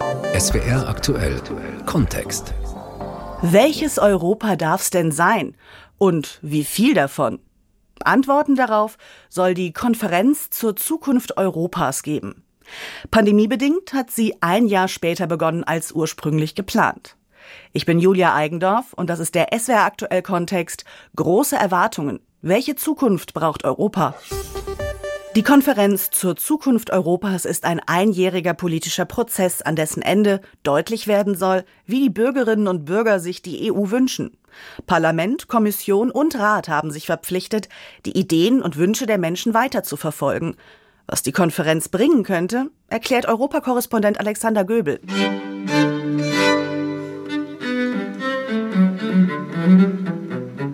SWR aktuell Kontext. Welches Europa darf's denn sein? Und wie viel davon? Antworten darauf soll die Konferenz zur Zukunft Europas geben. Pandemiebedingt hat sie ein Jahr später begonnen als ursprünglich geplant. Ich bin Julia Eigendorf und das ist der SWR aktuell Kontext. Große Erwartungen. Welche Zukunft braucht Europa? Die Konferenz zur Zukunft Europas ist ein einjähriger politischer Prozess, an dessen Ende deutlich werden soll, wie die Bürgerinnen und Bürger sich die EU wünschen. Parlament, Kommission und Rat haben sich verpflichtet, die Ideen und Wünsche der Menschen weiter zu verfolgen. Was die Konferenz bringen könnte, erklärt Europakorrespondent Alexander Göbel.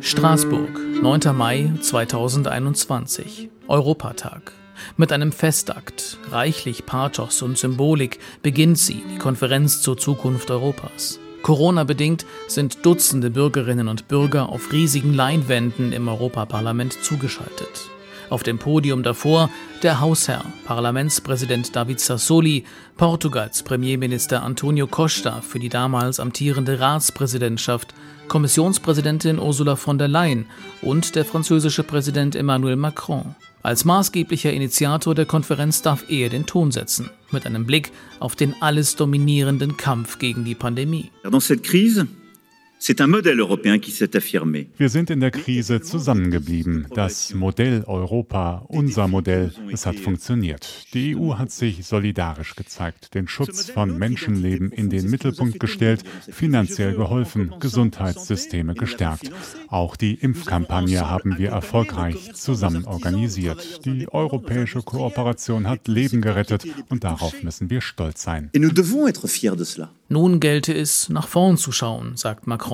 Straßburg, 9. Mai 2021. Europatag. Mit einem Festakt, reichlich Pathos und Symbolik beginnt sie, die Konferenz zur Zukunft Europas. Corona-bedingt sind Dutzende Bürgerinnen und Bürger auf riesigen Leinwänden im Europaparlament zugeschaltet. Auf dem Podium davor der Hausherr, Parlamentspräsident David Sassoli, Portugals Premierminister Antonio Costa für die damals amtierende Ratspräsidentschaft, Kommissionspräsidentin Ursula von der Leyen und der französische Präsident Emmanuel Macron. Als maßgeblicher Initiator der Konferenz darf er den Ton setzen, mit einem Blick auf den alles dominierenden Kampf gegen die Pandemie. Dans cette crise, wir sind in der Krise zusammengeblieben. Das Modell Europa, unser Modell, es hat funktioniert. Die EU hat sich solidarisch gezeigt, den Schutz von Menschenleben in den Mittelpunkt gestellt, finanziell geholfen, Gesundheitssysteme gestärkt. Auch die Impfkampagne haben wir erfolgreich zusammen organisiert. Die europäische Kooperation hat Leben gerettet und darauf müssen wir stolz sein. Nun gelte es, nach vorn zu schauen, sagt Macron,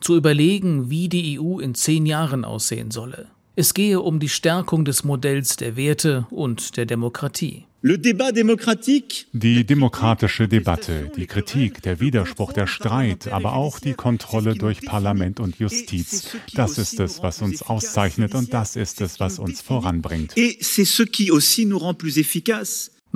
zu überlegen, wie die EU in zehn Jahren aussehen solle. Es gehe um die Stärkung des Modells der Werte und der Demokratie. Die demokratische Debatte, die Kritik, der Widerspruch, der Streit, aber auch die Kontrolle durch Parlament und Justiz, das ist es, was uns auszeichnet und das ist es, was uns voranbringt.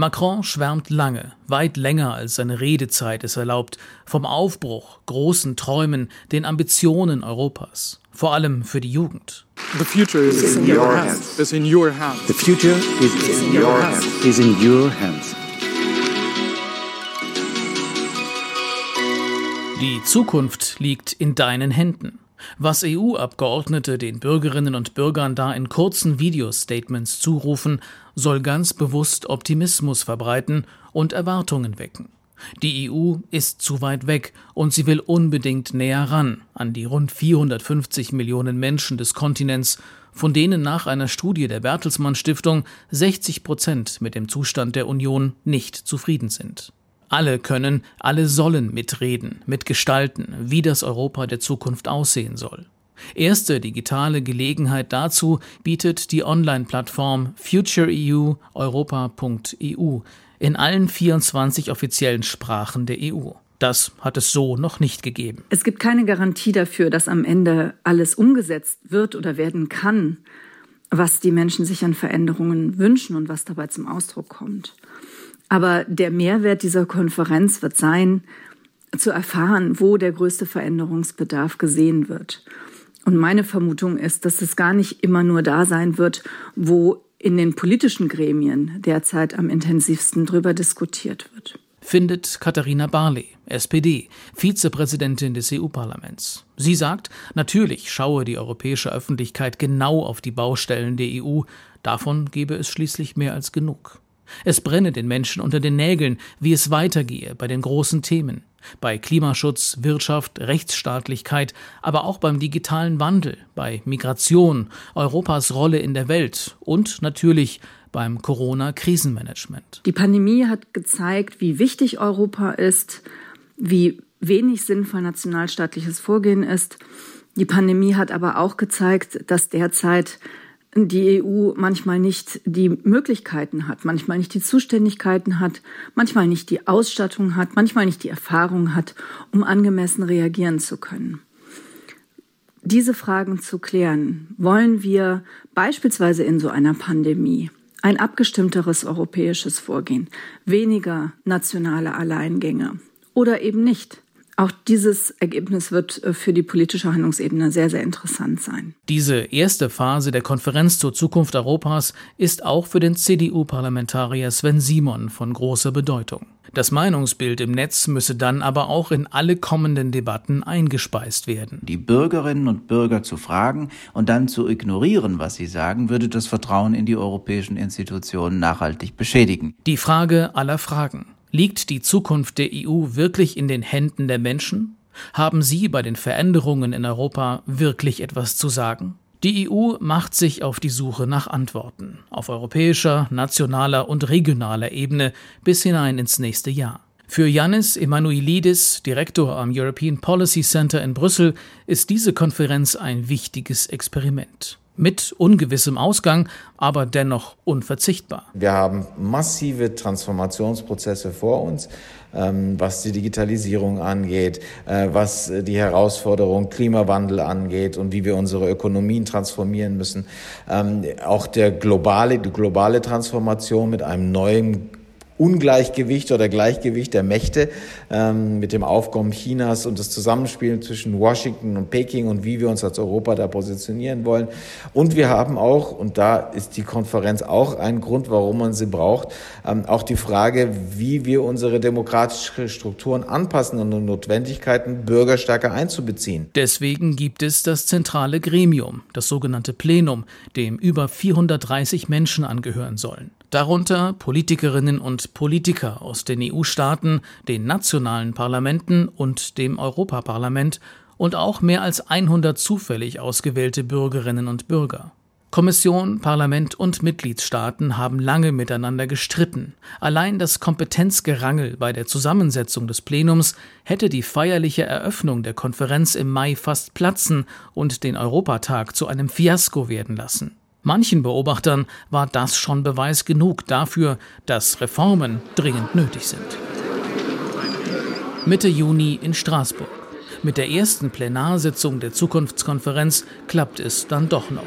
Macron schwärmt lange, weit länger als seine Redezeit es erlaubt, vom Aufbruch, großen Träumen, den Ambitionen Europas, vor allem für die Jugend. The future is in your hands. Is in your hands. The future is in your hands. Is in your hands. Die Zukunft liegt in deinen Händen. Was EU-Abgeordnete den Bürgerinnen und Bürgern da in kurzen Videostatements zurufen, soll ganz bewusst Optimismus verbreiten und Erwartungen wecken. Die EU ist zu weit weg und sie will unbedingt näher ran an die rund 450 Millionen Menschen des Kontinents, von denen nach einer Studie der Bertelsmann Stiftung 60 Prozent mit dem Zustand der Union nicht zufrieden sind. Alle können, alle sollen mitreden, mitgestalten, wie das Europa der Zukunft aussehen soll. Erste digitale Gelegenheit dazu bietet die Online-Plattform FutureEU Europa.eu in allen 24 offiziellen Sprachen der EU. Das hat es so noch nicht gegeben. Es gibt keine Garantie dafür, dass am Ende alles umgesetzt wird oder werden kann, was die Menschen sich an Veränderungen wünschen und was dabei zum Ausdruck kommt. Aber der Mehrwert dieser Konferenz wird sein, zu erfahren, wo der größte Veränderungsbedarf gesehen wird. Und meine Vermutung ist, dass es gar nicht immer nur da sein wird, wo in den politischen Gremien derzeit am intensivsten darüber diskutiert wird. Findet Katharina Barley, SPD, Vizepräsidentin des EU-Parlaments. Sie sagt, natürlich schaue die europäische Öffentlichkeit genau auf die Baustellen der EU, davon gebe es schließlich mehr als genug. Es brenne den Menschen unter den Nägeln, wie es weitergehe bei den großen Themen, bei Klimaschutz, Wirtschaft, Rechtsstaatlichkeit, aber auch beim digitalen Wandel, bei Migration, Europas Rolle in der Welt und natürlich beim Corona-Krisenmanagement. Die Pandemie hat gezeigt, wie wichtig Europa ist, wie wenig sinnvoll nationalstaatliches Vorgehen ist. Die Pandemie hat aber auch gezeigt, dass derzeit die EU manchmal nicht die Möglichkeiten hat, manchmal nicht die Zuständigkeiten hat, manchmal nicht die Ausstattung hat, manchmal nicht die Erfahrung hat, um angemessen reagieren zu können. Diese Fragen zu klären, wollen wir beispielsweise in so einer Pandemie ein abgestimmteres europäisches Vorgehen, weniger nationale Alleingänge oder eben nicht. Auch dieses Ergebnis wird äh, für die politische Handlungsebene sehr, sehr interessant sein. Diese erste Phase der Konferenz zur Zukunft Europas ist auch für den CDU-Parlamentarier Sven Simon von großer Bedeutung. Das Meinungsbild im Netz müsse dann aber auch in alle kommenden Debatten eingespeist werden. Die Bürgerinnen und Bürger zu fragen und dann zu ignorieren, was sie sagen, würde das Vertrauen in die europäischen Institutionen nachhaltig beschädigen. Die Frage aller Fragen. Liegt die Zukunft der EU wirklich in den Händen der Menschen? Haben sie bei den Veränderungen in Europa wirklich etwas zu sagen? Die EU macht sich auf die Suche nach Antworten, auf europäischer, nationaler und regionaler Ebene bis hinein ins nächste Jahr. Für Yannis Emanuelidis, Direktor am European Policy Center in Brüssel, ist diese Konferenz ein wichtiges Experiment mit ungewissem Ausgang, aber dennoch unverzichtbar. Wir haben massive Transformationsprozesse vor uns, ähm, was die Digitalisierung angeht, äh, was die Herausforderung Klimawandel angeht und wie wir unsere Ökonomien transformieren müssen. Ähm, auch der globale, die globale Transformation mit einem neuen Ungleichgewicht oder Gleichgewicht der Mächte ähm, mit dem Aufkommen Chinas und das Zusammenspiel zwischen Washington und Peking und wie wir uns als Europa da positionieren wollen. Und wir haben auch, und da ist die Konferenz auch ein Grund, warum man sie braucht, ähm, auch die Frage, wie wir unsere demokratischen Strukturen anpassen und Notwendigkeiten, Bürger stärker einzubeziehen. Deswegen gibt es das zentrale Gremium, das sogenannte Plenum, dem über 430 Menschen angehören sollen darunter Politikerinnen und Politiker aus den EU-Staaten, den nationalen Parlamenten und dem Europaparlament und auch mehr als 100 zufällig ausgewählte Bürgerinnen und Bürger. Kommission, Parlament und Mitgliedstaaten haben lange miteinander gestritten. Allein das Kompetenzgerangel bei der Zusammensetzung des Plenums hätte die feierliche Eröffnung der Konferenz im Mai fast platzen und den Europatag zu einem Fiasko werden lassen. Manchen Beobachtern war das schon Beweis genug dafür, dass Reformen dringend nötig sind. Mitte Juni in Straßburg. Mit der ersten Plenarsitzung der Zukunftskonferenz klappt es dann doch noch.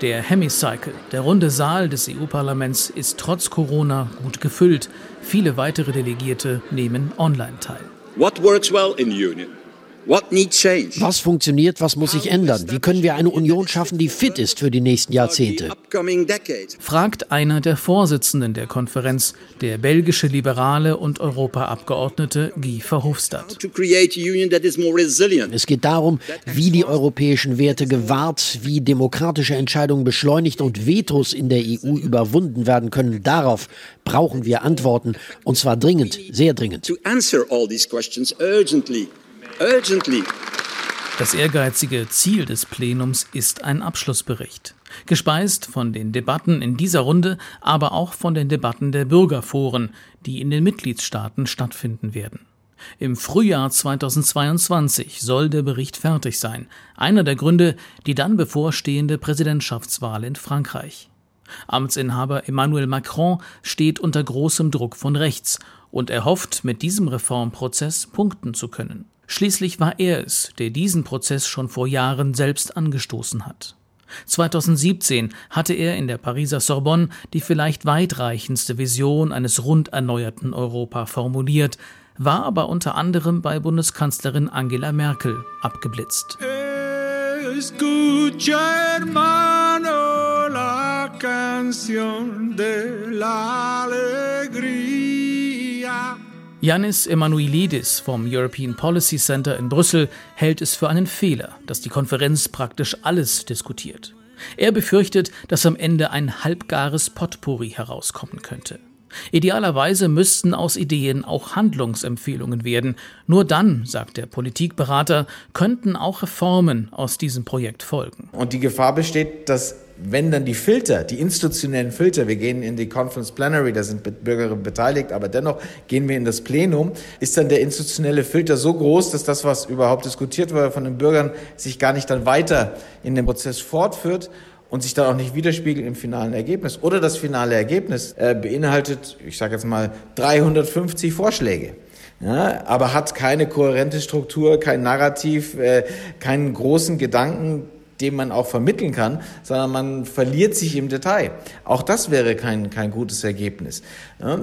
Der Hemicycle, der runde Saal des EU-Parlaments, ist trotz Corona gut gefüllt. Viele weitere Delegierte nehmen online teil. What works well in Union? Was funktioniert, was muss sich ändern? Wie können wir eine Union schaffen, die fit ist für die nächsten Jahrzehnte? Fragt einer der Vorsitzenden der Konferenz, der belgische Liberale und Europaabgeordnete Guy Verhofstadt. Es geht darum, wie die europäischen Werte gewahrt, wie demokratische Entscheidungen beschleunigt und Vetos in der EU überwunden werden können. Darauf brauchen wir Antworten, und zwar dringend, sehr dringend. Urgently. Das ehrgeizige Ziel des Plenums ist ein Abschlussbericht, gespeist von den Debatten in dieser Runde, aber auch von den Debatten der Bürgerforen, die in den Mitgliedstaaten stattfinden werden. Im Frühjahr 2022 soll der Bericht fertig sein, einer der Gründe die dann bevorstehende Präsidentschaftswahl in Frankreich. Amtsinhaber Emmanuel Macron steht unter großem Druck von rechts und er hofft, mit diesem Reformprozess punkten zu können. Schließlich war er es, der diesen Prozess schon vor Jahren selbst angestoßen hat. 2017 hatte er in der Pariser Sorbonne die vielleicht weitreichendste Vision eines rund erneuerten Europa formuliert, war aber unter anderem bei Bundeskanzlerin Angela Merkel abgeblitzt. Hermano, la canción de la alegría. Yannis Emanuelidis vom European Policy Center in Brüssel hält es für einen Fehler, dass die Konferenz praktisch alles diskutiert. Er befürchtet, dass am Ende ein halbgares Potpourri herauskommen könnte. Idealerweise müssten aus Ideen auch Handlungsempfehlungen werden. Nur dann, sagt der Politikberater, könnten auch Reformen aus diesem Projekt folgen. Und die Gefahr besteht, dass wenn dann die Filter, die institutionellen Filter, wir gehen in die Conference Plenary, da sind Bürgerinnen beteiligt, aber dennoch gehen wir in das Plenum, ist dann der institutionelle Filter so groß, dass das, was überhaupt diskutiert wurde von den Bürgern, sich gar nicht dann weiter in dem Prozess fortführt und sich dann auch nicht widerspiegelt im finalen Ergebnis. Oder das finale Ergebnis äh, beinhaltet, ich sage jetzt mal, 350 Vorschläge. Ja, aber hat keine kohärente Struktur, kein Narrativ, äh, keinen großen Gedanken, dem man auch vermitteln kann, sondern man verliert sich im Detail. Auch das wäre kein, kein gutes Ergebnis.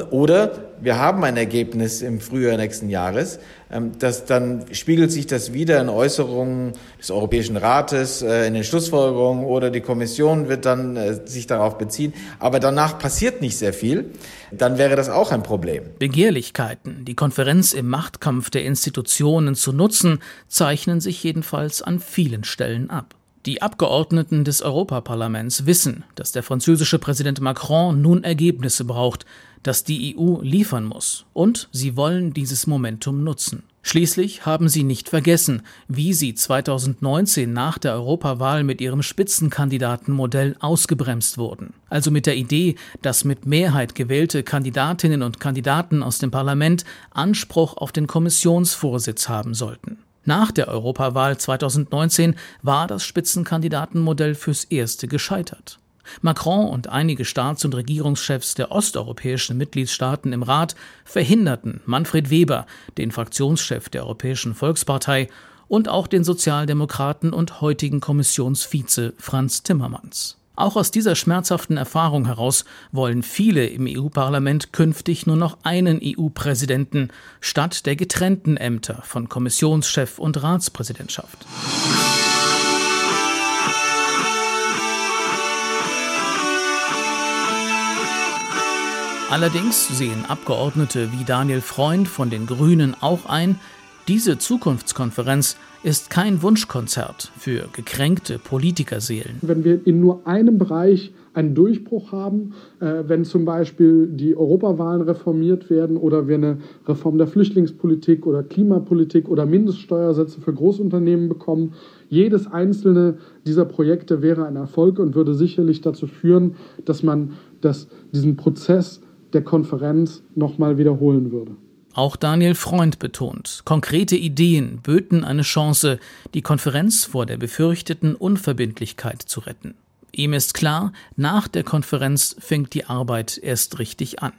Oder wir haben ein Ergebnis im Frühjahr nächsten Jahres, ähm, das dann spiegelt sich das wieder in Äußerungen des Europäischen Rates, äh, in den Schlussfolgerungen oder die Kommission wird dann äh, sich darauf beziehen. Aber danach passiert nicht sehr viel. Dann wäre das auch ein Problem. Begehrlichkeiten, die Konferenz im Machtkampf der Institutionen zu nutzen, zeichnen sich jedenfalls an vielen Stellen ab. Die Abgeordneten des Europaparlaments wissen, dass der französische Präsident Macron nun Ergebnisse braucht, dass die EU liefern muss, und sie wollen dieses Momentum nutzen. Schließlich haben sie nicht vergessen, wie sie 2019 nach der Europawahl mit ihrem Spitzenkandidatenmodell ausgebremst wurden. Also mit der Idee, dass mit Mehrheit gewählte Kandidatinnen und Kandidaten aus dem Parlament Anspruch auf den Kommissionsvorsitz haben sollten. Nach der Europawahl 2019 war das Spitzenkandidatenmodell fürs erste gescheitert. Macron und einige Staats- und Regierungschefs der osteuropäischen Mitgliedstaaten im Rat verhinderten Manfred Weber, den Fraktionschef der Europäischen Volkspartei, und auch den Sozialdemokraten und heutigen Kommissionsvize Franz Timmermans. Auch aus dieser schmerzhaften Erfahrung heraus wollen viele im EU-Parlament künftig nur noch einen EU-Präsidenten statt der getrennten Ämter von Kommissionschef und Ratspräsidentschaft. Allerdings sehen Abgeordnete wie Daniel Freund von den Grünen auch ein, diese Zukunftskonferenz ist kein Wunschkonzert für gekränkte Politikerseelen. Wenn wir in nur einem Bereich einen Durchbruch haben, äh, wenn zum Beispiel die Europawahlen reformiert werden oder wir eine Reform der Flüchtlingspolitik oder Klimapolitik oder Mindeststeuersätze für Großunternehmen bekommen, jedes einzelne dieser Projekte wäre ein Erfolg und würde sicherlich dazu führen, dass man das, diesen Prozess der Konferenz nochmal wiederholen würde. Auch Daniel Freund betont, konkrete Ideen böten eine Chance, die Konferenz vor der befürchteten Unverbindlichkeit zu retten. Ihm ist klar, nach der Konferenz fängt die Arbeit erst richtig an.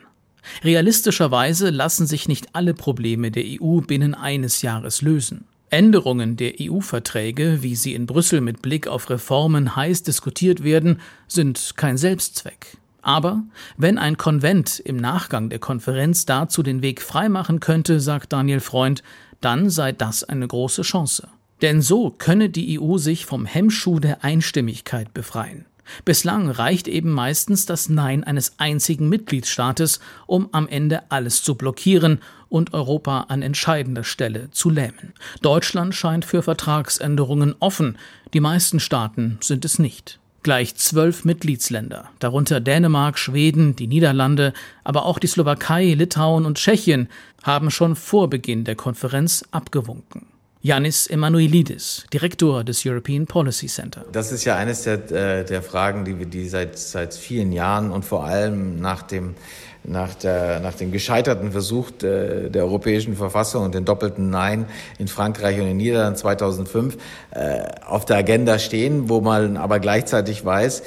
Realistischerweise lassen sich nicht alle Probleme der EU binnen eines Jahres lösen. Änderungen der EU-Verträge, wie sie in Brüssel mit Blick auf Reformen heiß diskutiert werden, sind kein Selbstzweck. Aber wenn ein Konvent im Nachgang der Konferenz dazu den Weg freimachen könnte, sagt Daniel Freund, dann sei das eine große Chance. Denn so könne die EU sich vom Hemmschuh der Einstimmigkeit befreien. Bislang reicht eben meistens das Nein eines einzigen Mitgliedstaates, um am Ende alles zu blockieren und Europa an entscheidender Stelle zu lähmen. Deutschland scheint für Vertragsänderungen offen, die meisten Staaten sind es nicht. Gleich zwölf Mitgliedsländer, darunter Dänemark, Schweden, die Niederlande, aber auch die Slowakei, Litauen und Tschechien, haben schon vor Beginn der Konferenz abgewunken. Yanis Emanuelidis, Direktor des European Policy Center. Das ist ja eines der, äh, der Fragen, die wir die seit, seit vielen Jahren und vor allem nach dem nach, der, nach dem gescheiterten Versuch der, der europäischen Verfassung und den doppelten Nein in Frankreich und in Niederlanden 2005 äh, auf der Agenda stehen, wo man aber gleichzeitig weiß,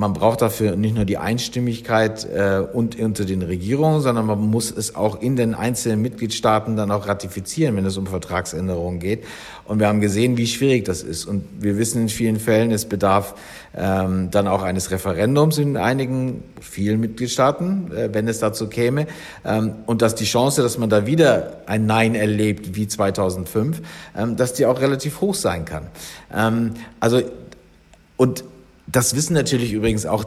man braucht dafür nicht nur die Einstimmigkeit äh, und unter den Regierungen, sondern man muss es auch in den einzelnen Mitgliedstaaten dann auch ratifizieren, wenn es um Vertragsänderungen geht. Und wir haben gesehen, wie schwierig das ist. Und wir wissen in vielen Fällen, es bedarf ähm, dann auch eines Referendums in einigen, vielen Mitgliedstaaten, äh, wenn es dazu käme. Ähm, und dass die Chance, dass man da wieder ein Nein erlebt wie 2005, ähm, dass die auch relativ hoch sein kann. Ähm, also und das wissen natürlich übrigens auch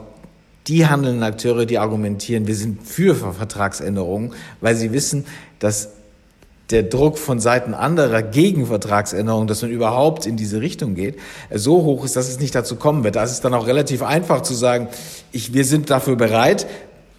die handelnden Akteure, die argumentieren, wir sind für Vertragsänderungen, weil sie wissen, dass der Druck von Seiten anderer gegen Vertragsänderungen, dass man überhaupt in diese Richtung geht, so hoch ist, dass es nicht dazu kommen wird. Da ist es dann auch relativ einfach zu sagen, ich, wir sind dafür bereit,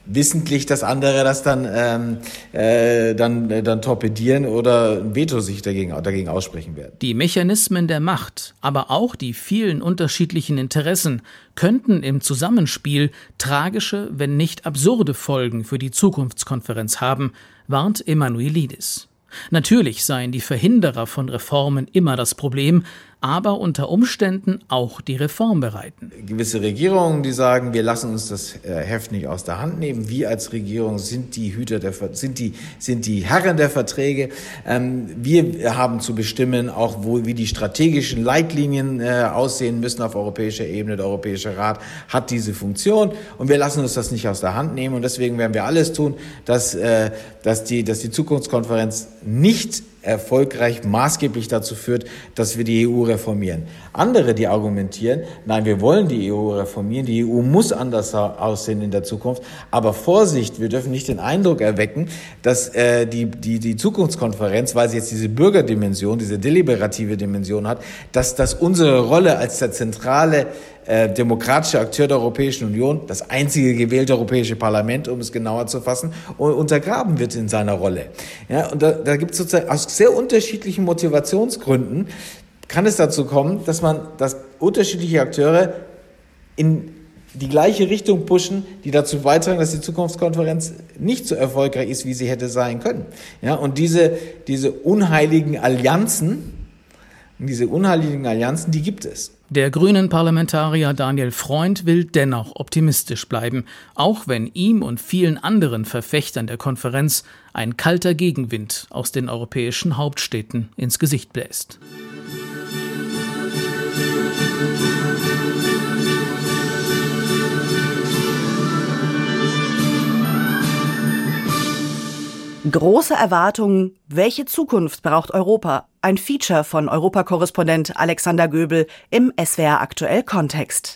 wissentlich, dass andere das dann, ähm, äh, dann, äh, dann torpedieren oder ein Veto sich dagegen, dagegen aussprechen werden. Die Mechanismen der Macht, aber auch die vielen unterschiedlichen Interessen könnten im Zusammenspiel tragische, wenn nicht absurde Folgen für die Zukunftskonferenz haben, warnt Emanuelidis. Natürlich seien die Verhinderer von Reformen immer das Problem, aber unter Umständen auch die Reform bereiten. Gewisse Regierungen, die sagen, wir lassen uns das äh, Heft nicht aus der Hand nehmen. Wir als Regierung sind die Hüter der, sind die, sind die Herren der Verträge. Ähm, wir haben zu bestimmen, auch wo, wie die strategischen Leitlinien äh, aussehen müssen auf europäischer Ebene. Der Europäische Rat hat diese Funktion und wir lassen uns das nicht aus der Hand nehmen. Und deswegen werden wir alles tun, dass, äh, dass, die, dass die Zukunftskonferenz nicht erfolgreich maßgeblich dazu führt, dass wir die EU reformieren. Andere, die argumentieren, nein, wir wollen die EU reformieren, die EU muss anders aussehen in der Zukunft, aber Vorsicht, wir dürfen nicht den Eindruck erwecken, dass äh, die, die, die Zukunftskonferenz, weil sie jetzt diese Bürgerdimension, diese deliberative Dimension hat, dass das unsere Rolle als der zentrale äh, demokratische Akteur der Europäischen Union, das einzige gewählte Europäische Parlament, um es genauer zu fassen, untergraben wird in seiner Rolle. Ja, und da, da gibt es sozusagen aus sehr unterschiedlichen Motivationsgründen kann es dazu kommen, dass man, dass unterschiedliche Akteure in die gleiche Richtung pushen, die dazu beitragen, dass die Zukunftskonferenz nicht so erfolgreich ist, wie sie hätte sein können. Ja, und diese, diese unheiligen Allianzen, diese unheiligen Allianzen, die gibt es. Der grünen Parlamentarier Daniel Freund will dennoch optimistisch bleiben, auch wenn ihm und vielen anderen Verfechtern der Konferenz ein kalter Gegenwind aus den europäischen Hauptstädten ins Gesicht bläst. Große Erwartungen. Welche Zukunft braucht Europa? Ein Feature von Europakorrespondent Alexander Göbel im SWR aktuell Kontext.